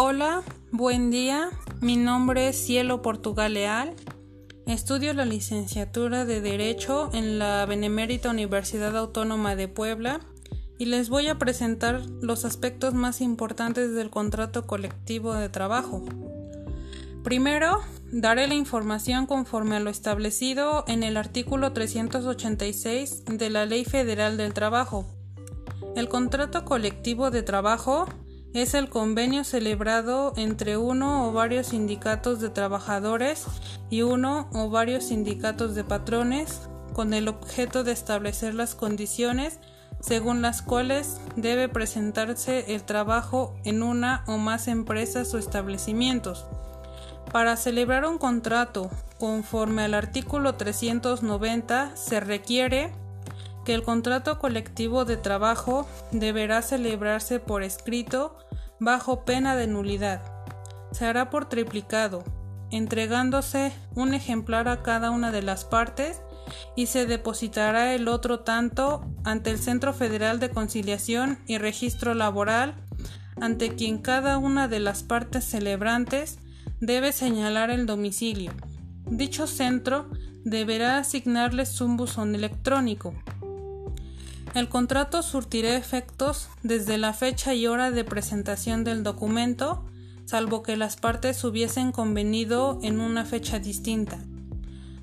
Hola, buen día. Mi nombre es Cielo Portugal Leal. Estudio la licenciatura de Derecho en la Benemérita Universidad Autónoma de Puebla y les voy a presentar los aspectos más importantes del contrato colectivo de trabajo. Primero, daré la información conforme a lo establecido en el artículo 386 de la Ley Federal del Trabajo. El contrato colectivo de trabajo es el convenio celebrado entre uno o varios sindicatos de trabajadores y uno o varios sindicatos de patrones con el objeto de establecer las condiciones según las cuales debe presentarse el trabajo en una o más empresas o establecimientos. Para celebrar un contrato conforme al artículo 390 se requiere que el contrato colectivo de trabajo deberá celebrarse por escrito bajo pena de nulidad. Se hará por triplicado, entregándose un ejemplar a cada una de las partes y se depositará el otro tanto ante el Centro Federal de Conciliación y Registro Laboral, ante quien cada una de las partes celebrantes debe señalar el domicilio. Dicho centro deberá asignarles un buzón electrónico. El contrato surtirá efectos desde la fecha y hora de presentación del documento, salvo que las partes hubiesen convenido en una fecha distinta.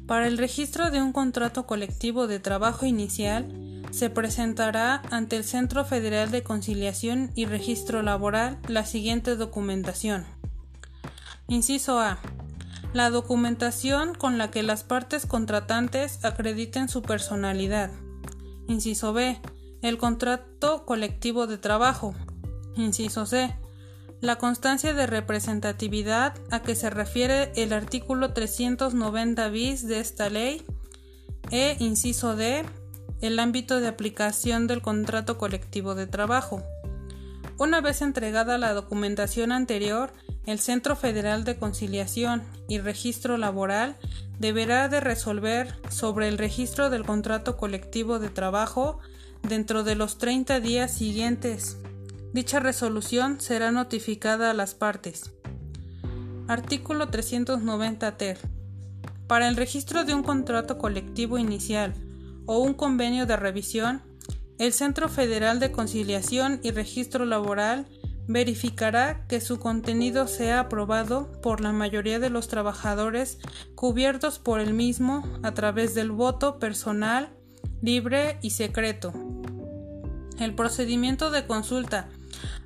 Para el registro de un contrato colectivo de trabajo inicial, se presentará ante el Centro Federal de Conciliación y Registro Laboral la siguiente documentación. Inciso A. La documentación con la que las partes contratantes acrediten su personalidad. Inciso B. El contrato colectivo de trabajo. Inciso C. La constancia de representatividad a que se refiere el artículo 390 bis de esta ley. E. Inciso D. El ámbito de aplicación del contrato colectivo de trabajo. Una vez entregada la documentación anterior, el Centro Federal de Conciliación y Registro Laboral deberá de resolver sobre el registro del contrato colectivo de trabajo dentro de los 30 días siguientes. Dicha resolución será notificada a las partes. Artículo 390 ter. Para el registro de un contrato colectivo inicial o un convenio de revisión, el Centro Federal de Conciliación y Registro Laboral verificará que su contenido sea aprobado por la mayoría de los trabajadores cubiertos por el mismo a través del voto personal, libre y secreto. El procedimiento de consulta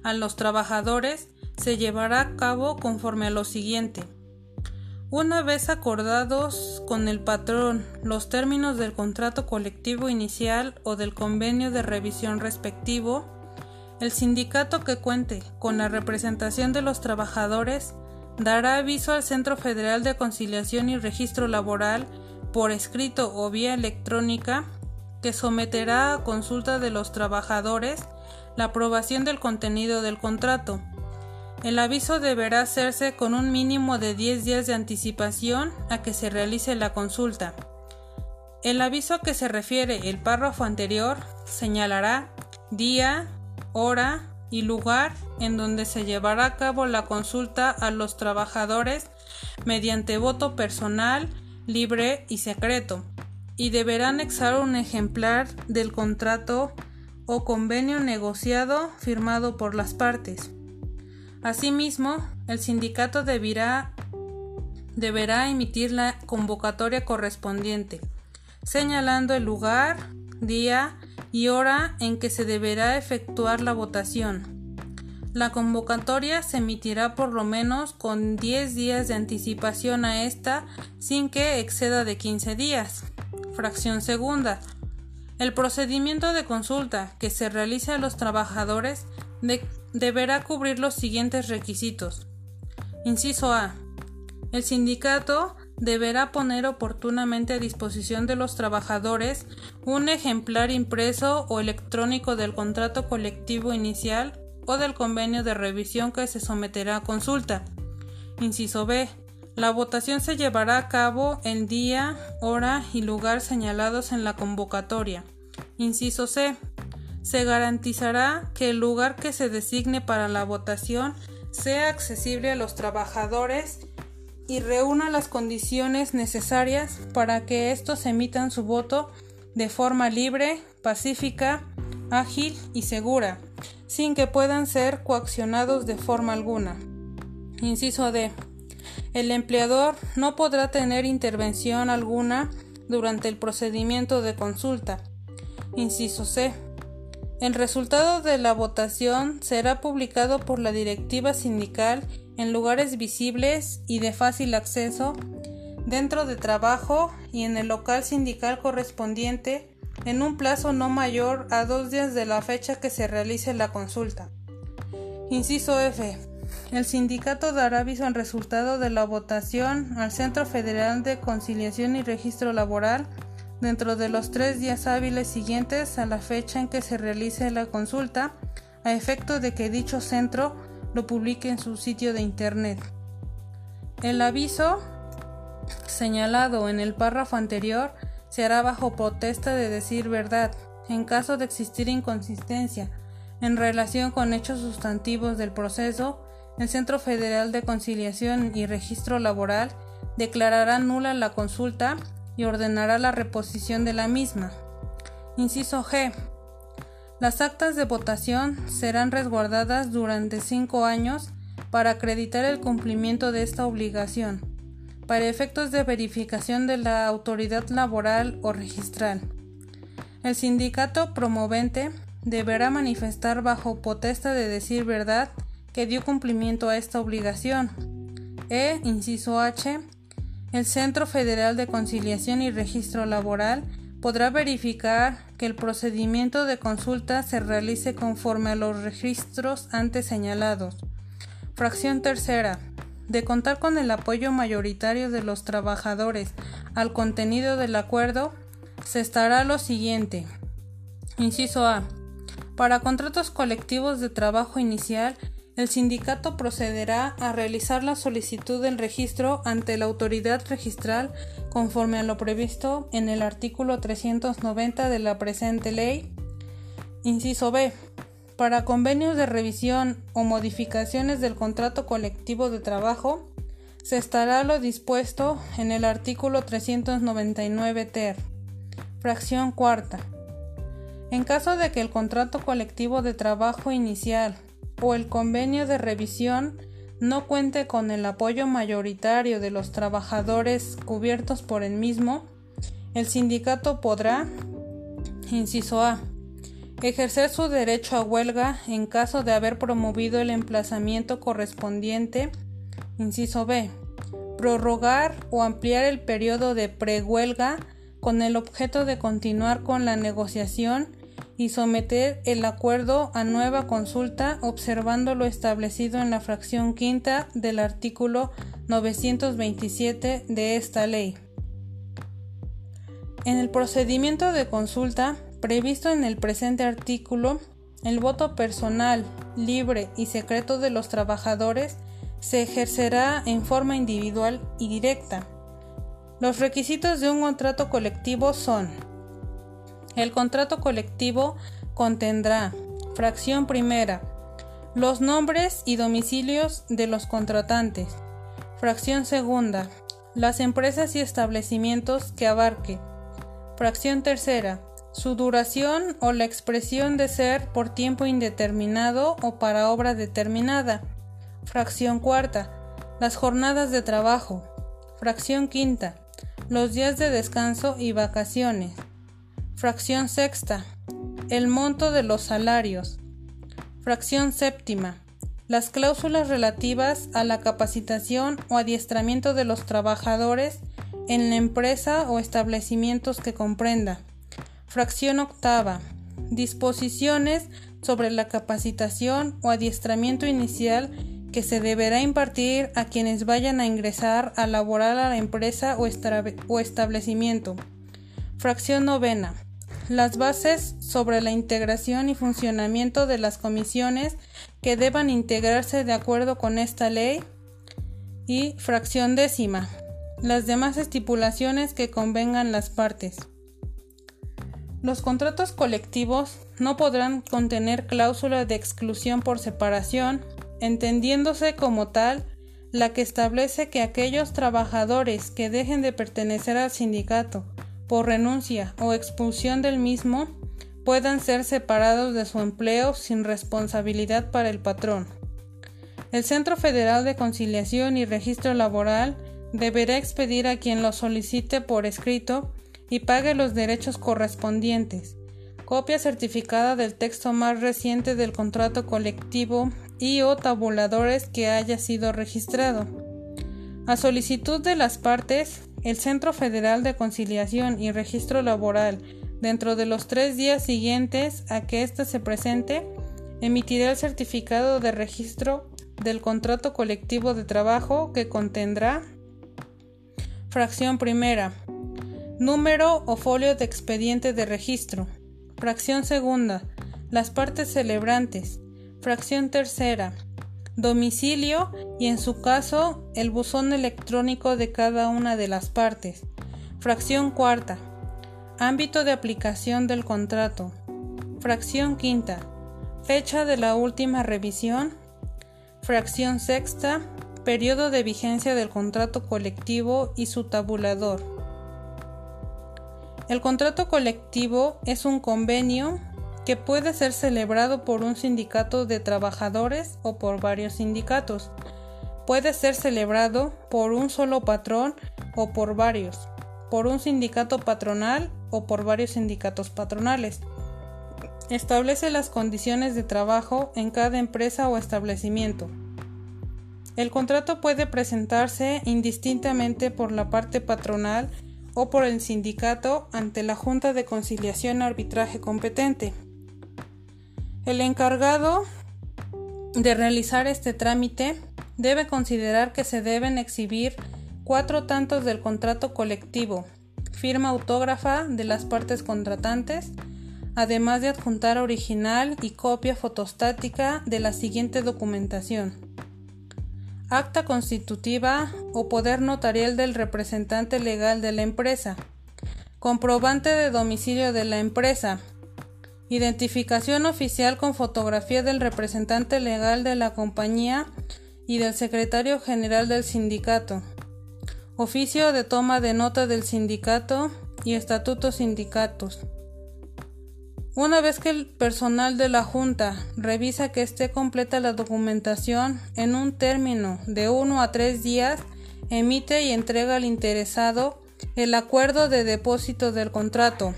a los trabajadores se llevará a cabo conforme a lo siguiente. Una vez acordados con el patrón los términos del contrato colectivo inicial o del convenio de revisión respectivo, el sindicato que cuente con la representación de los trabajadores dará aviso al Centro Federal de Conciliación y Registro Laboral por escrito o vía electrónica que someterá a consulta de los trabajadores la aprobación del contenido del contrato. El aviso deberá hacerse con un mínimo de 10 días de anticipación a que se realice la consulta. El aviso a que se refiere el párrafo anterior señalará día, hora y lugar en donde se llevará a cabo la consulta a los trabajadores mediante voto personal, libre y secreto, y deberá anexar un ejemplar del contrato o convenio negociado firmado por las partes. Asimismo, el sindicato deberá, emitir la convocatoria correspondiente, señalando el lugar, día y hora en que se deberá efectuar la votación. La convocatoria se emitirá por lo menos con 10 días de anticipación a esta sin que exceda de 15 días. Fracción segunda. El procedimiento de consulta que se realice a los trabajadores deberá cubrir los siguientes requisitos. Inciso A. El sindicato deberá poner oportunamente a disposición de los trabajadores un ejemplar impreso o electrónico del contrato colectivo inicial o del convenio de revisión que se someterá a consulta. Inciso B. La votación se llevará a cabo en día, hora y lugar señalados en la convocatoria. Inciso C. Se garantizará que el lugar que se designe para la votación sea accesible a los trabajadores y reúna las condiciones necesarias para que estos emitan su voto de forma libre, pacífica, ágil y segura, sin que puedan ser coaccionados de forma alguna. Inciso D. El empleador no podrá tener intervención alguna durante el procedimiento de consulta. Inciso C. El resultado de la votación será publicado por la directiva sindical en lugares visibles y de fácil acceso dentro de trabajo y en el local sindical correspondiente en un plazo no mayor a dos días de la fecha que se realice la consulta. Inciso F. El sindicato dará aviso al resultado de la votación al Centro Federal de Conciliación y Registro Laboral dentro de los tres días hábiles siguientes a la fecha en que se realice la consulta, a efecto de que dicho centro lo publique en su sitio de Internet. El aviso señalado en el párrafo anterior se hará bajo protesta de decir verdad, en caso de existir inconsistencia en relación con hechos sustantivos del proceso, el Centro Federal de Conciliación y Registro Laboral declarará nula la consulta y ordenará la reposición de la misma. Inciso G. Las actas de votación serán resguardadas durante cinco años para acreditar el cumplimiento de esta obligación, para efectos de verificación de la autoridad laboral o registral. El sindicato promovente deberá manifestar bajo potesta de decir verdad que dio cumplimiento a esta obligación. E, inciso H, el Centro Federal de Conciliación y Registro Laboral podrá verificar que el procedimiento de consulta se realice conforme a los registros antes señalados. Fracción tercera. De contar con el apoyo mayoritario de los trabajadores al contenido del acuerdo, se estará lo siguiente. Inciso A. Para contratos colectivos de trabajo inicial, el sindicato procederá a realizar la solicitud del registro ante la autoridad registral conforme a lo previsto en el artículo 390 de la presente ley. Inciso B. Para convenios de revisión o modificaciones del contrato colectivo de trabajo, se estará lo dispuesto en el artículo 399 ter. Fracción cuarta. En caso de que el contrato colectivo de trabajo inicial o el convenio de revisión no cuente con el apoyo mayoritario de los trabajadores cubiertos por el mismo, el sindicato podrá, inciso A, ejercer su derecho a huelga en caso de haber promovido el emplazamiento correspondiente, inciso B, prorrogar o ampliar el periodo de prehuelga con el objeto de continuar con la negociación y someter el acuerdo a nueva consulta observando lo establecido en la fracción quinta del artículo 927 de esta ley. En el procedimiento de consulta previsto en el presente artículo, el voto personal, libre y secreto de los trabajadores se ejercerá en forma individual y directa. Los requisitos de un contrato colectivo son el contrato colectivo contendrá, fracción primera, los nombres y domicilios de los contratantes. Fracción segunda, las empresas y establecimientos que abarque. Fracción tercera, su duración o la expresión de ser por tiempo indeterminado o para obra determinada. Fracción cuarta, las jornadas de trabajo. Fracción quinta, los días de descanso y vacaciones. Fracción sexta. El monto de los salarios. Fracción séptima. Las cláusulas relativas a la capacitación o adiestramiento de los trabajadores en la empresa o establecimientos que comprenda. Fracción octava. Disposiciones sobre la capacitación o adiestramiento inicial que se deberá impartir a quienes vayan a ingresar a laborar a la empresa o, o establecimiento. Fracción novena las bases sobre la integración y funcionamiento de las comisiones que deban integrarse de acuerdo con esta ley y fracción décima, las demás estipulaciones que convengan las partes. Los contratos colectivos no podrán contener cláusulas de exclusión por separación, entendiéndose como tal la que establece que aquellos trabajadores que dejen de pertenecer al sindicato por renuncia o expulsión del mismo puedan ser separados de su empleo sin responsabilidad para el patrón. El Centro Federal de Conciliación y Registro Laboral deberá expedir a quien lo solicite por escrito y pague los derechos correspondientes, copia certificada del texto más reciente del contrato colectivo y o tabuladores que haya sido registrado. A solicitud de las partes, el Centro Federal de Conciliación y Registro Laboral, dentro de los tres días siguientes a que éste se presente, emitirá el certificado de registro del contrato colectivo de trabajo que contendrá fracción primera, número o folio de expediente de registro, fracción segunda, las partes celebrantes, fracción tercera, domicilio y en su caso el buzón electrónico de cada una de las partes, fracción cuarta, ámbito de aplicación del contrato, fracción quinta, fecha de la última revisión. Fracción sexta. Periodo de vigencia del contrato colectivo y su tabulador. El contrato colectivo es un convenio que puede ser celebrado por un sindicato de trabajadores o por varios sindicatos. Puede ser celebrado por un solo patrón o por varios, por un sindicato patronal o por varios sindicatos patronales. Establece las condiciones de trabajo en cada empresa o establecimiento. El contrato puede presentarse indistintamente por la parte patronal o por el sindicato ante la Junta de Conciliación Arbitraje competente. El encargado de realizar este trámite debe considerar que se deben exhibir cuatro tantos del contrato colectivo, firma autógrafa de las partes contratantes, además de adjuntar original y copia fotostática de la siguiente documentación. Acta constitutiva o poder notarial del representante legal de la empresa. Comprobante de domicilio de la empresa. Identificación oficial con fotografía del representante legal de la compañía y del secretario general del sindicato. Oficio de toma de nota del sindicato y estatutos sindicatos. Una vez que el personal de la Junta revisa que esté completa la documentación, en un término de uno a tres días, emite y entrega al interesado el acuerdo de depósito del contrato.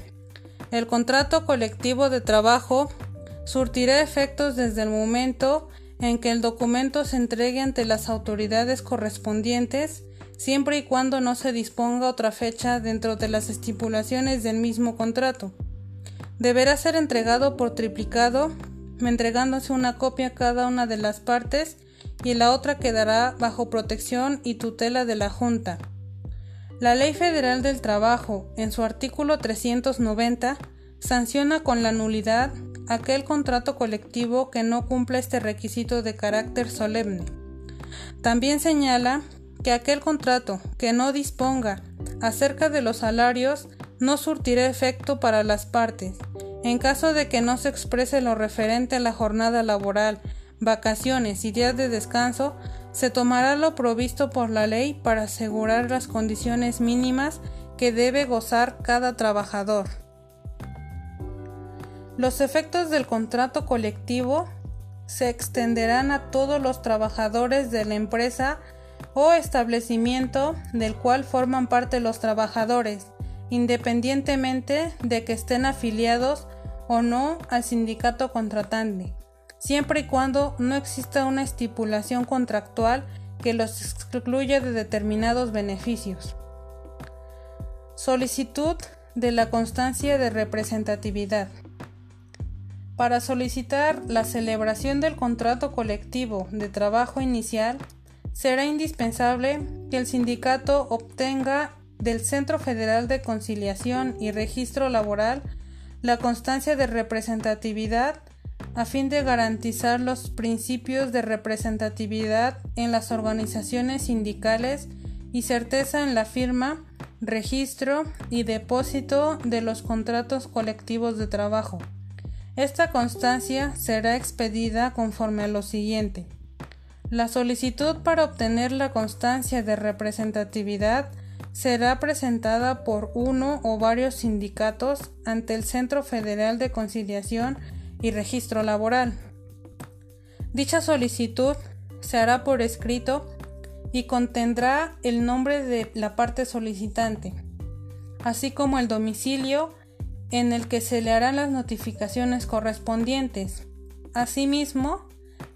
El contrato colectivo de trabajo surtirá efectos desde el momento en que el documento se entregue ante las autoridades correspondientes, siempre y cuando no se disponga otra fecha dentro de las estipulaciones del mismo contrato. Deberá ser entregado por triplicado, entregándose una copia a cada una de las partes y la otra quedará bajo protección y tutela de la Junta. La Ley Federal del Trabajo, en su artículo 390, sanciona con la nulidad aquel contrato colectivo que no cumpla este requisito de carácter solemne. También señala que aquel contrato que no disponga acerca de los salarios no surtirá efecto para las partes, en caso de que no se exprese lo referente a la jornada laboral, vacaciones y días de descanso, se tomará lo provisto por la ley para asegurar las condiciones mínimas que debe gozar cada trabajador. Los efectos del contrato colectivo se extenderán a todos los trabajadores de la empresa o establecimiento del cual forman parte los trabajadores, independientemente de que estén afiliados o no al sindicato contratante, siempre y cuando no exista una estipulación contractual que los excluya de determinados beneficios. Solicitud de la constancia de representatividad. Para solicitar la celebración del contrato colectivo de trabajo inicial, será indispensable que el sindicato obtenga del Centro Federal de Conciliación y Registro Laboral la constancia de representatividad a fin de garantizar los principios de representatividad en las organizaciones sindicales y certeza en la firma, registro y depósito de los contratos colectivos de trabajo. Esta constancia será expedida conforme a lo siguiente. La solicitud para obtener la constancia de representatividad será presentada por uno o varios sindicatos ante el Centro Federal de Conciliación y Registro Laboral. Dicha solicitud se hará por escrito y contendrá el nombre de la parte solicitante, así como el domicilio en el que se le harán las notificaciones correspondientes. Asimismo,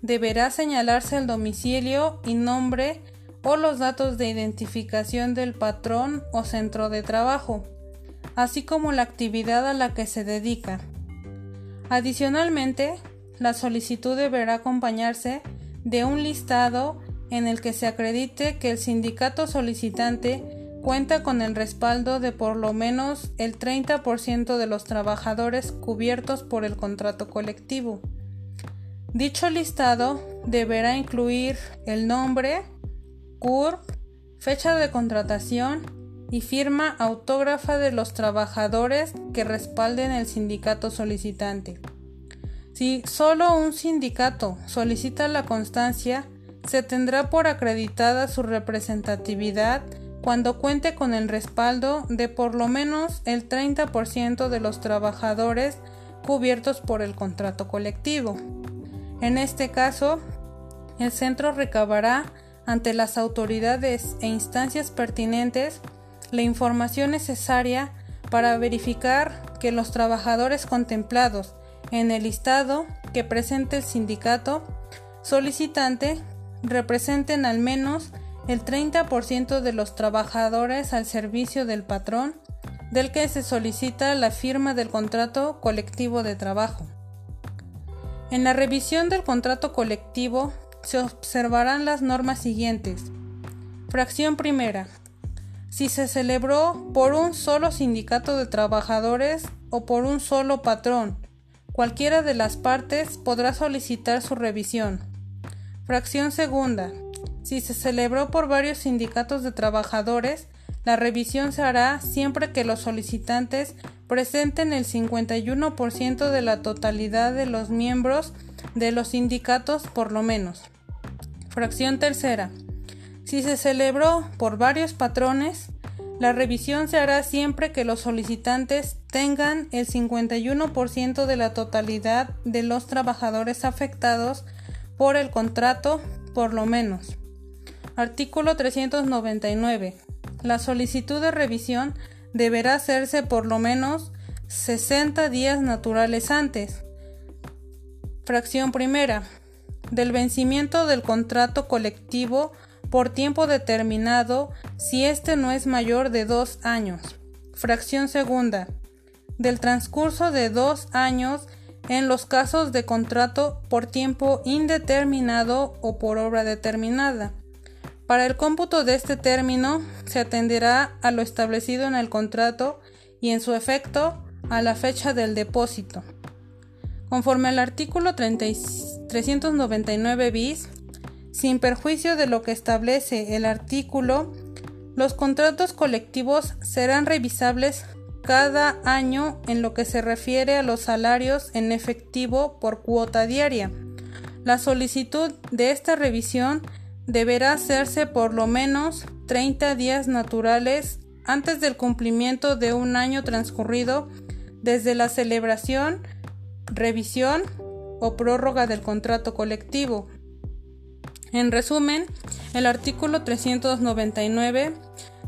deberá señalarse el domicilio y nombre o los datos de identificación del patrón o centro de trabajo, así como la actividad a la que se dedica. Adicionalmente, la solicitud deberá acompañarse de un listado en el que se acredite que el sindicato solicitante cuenta con el respaldo de por lo menos el 30% de los trabajadores cubiertos por el contrato colectivo. Dicho listado deberá incluir el nombre, CURP, fecha de contratación y firma autógrafa de los trabajadores que respalden el sindicato solicitante. Si solo un sindicato solicita la constancia, se tendrá por acreditada su representatividad cuando cuente con el respaldo de por lo menos el 30% de los trabajadores cubiertos por el contrato colectivo. En este caso, el centro recabará ante las autoridades e instancias pertinentes la información necesaria para verificar que los trabajadores contemplados en el listado que presente el sindicato solicitante representen al menos el 30% de los trabajadores al servicio del patrón del que se solicita la firma del contrato colectivo de trabajo. En la revisión del contrato colectivo se observarán las normas siguientes. Fracción primera. Si se celebró por un solo sindicato de trabajadores o por un solo patrón, cualquiera de las partes podrá solicitar su revisión. Fracción segunda. Si se celebró por varios sindicatos de trabajadores, la revisión se hará siempre que los solicitantes presenten el 51% de la totalidad de los miembros de los sindicatos por lo menos. Fracción tercera. Si se celebró por varios patrones, la revisión se hará siempre que los solicitantes tengan el 51% de la totalidad de los trabajadores afectados por el contrato por lo menos. Artículo 399. La solicitud de revisión deberá hacerse por lo menos 60 días naturales antes. Fracción primera. Del vencimiento del contrato colectivo por tiempo determinado si éste no es mayor de dos años. Fracción segunda. Del transcurso de dos años en los casos de contrato por tiempo indeterminado o por obra determinada. Para el cómputo de este término se atenderá a lo establecido en el contrato y en su efecto a la fecha del depósito. Conforme al artículo 399 bis, sin perjuicio de lo que establece el artículo, los contratos colectivos serán revisables cada año en lo que se refiere a los salarios en efectivo por cuota diaria. La solicitud de esta revisión deberá hacerse por lo menos 30 días naturales antes del cumplimiento de un año transcurrido desde la celebración, revisión o prórroga del contrato colectivo. En resumen, el artículo 399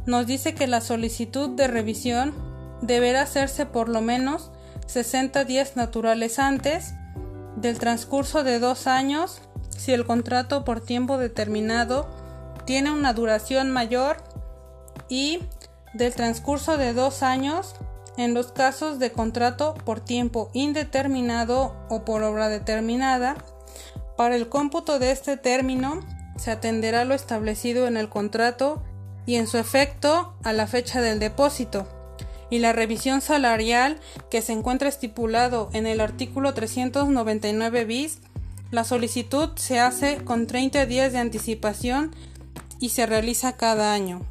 nos dice que la solicitud de revisión deberá hacerse por lo menos 60 días naturales antes del transcurso de dos años si el contrato por tiempo determinado tiene una duración mayor y del transcurso de dos años en los casos de contrato por tiempo indeterminado o por obra determinada. Para el cómputo de este término se atenderá lo establecido en el contrato y en su efecto a la fecha del depósito y la revisión salarial que se encuentra estipulado en el artículo 399 bis, la solicitud se hace con 30 días de anticipación y se realiza cada año.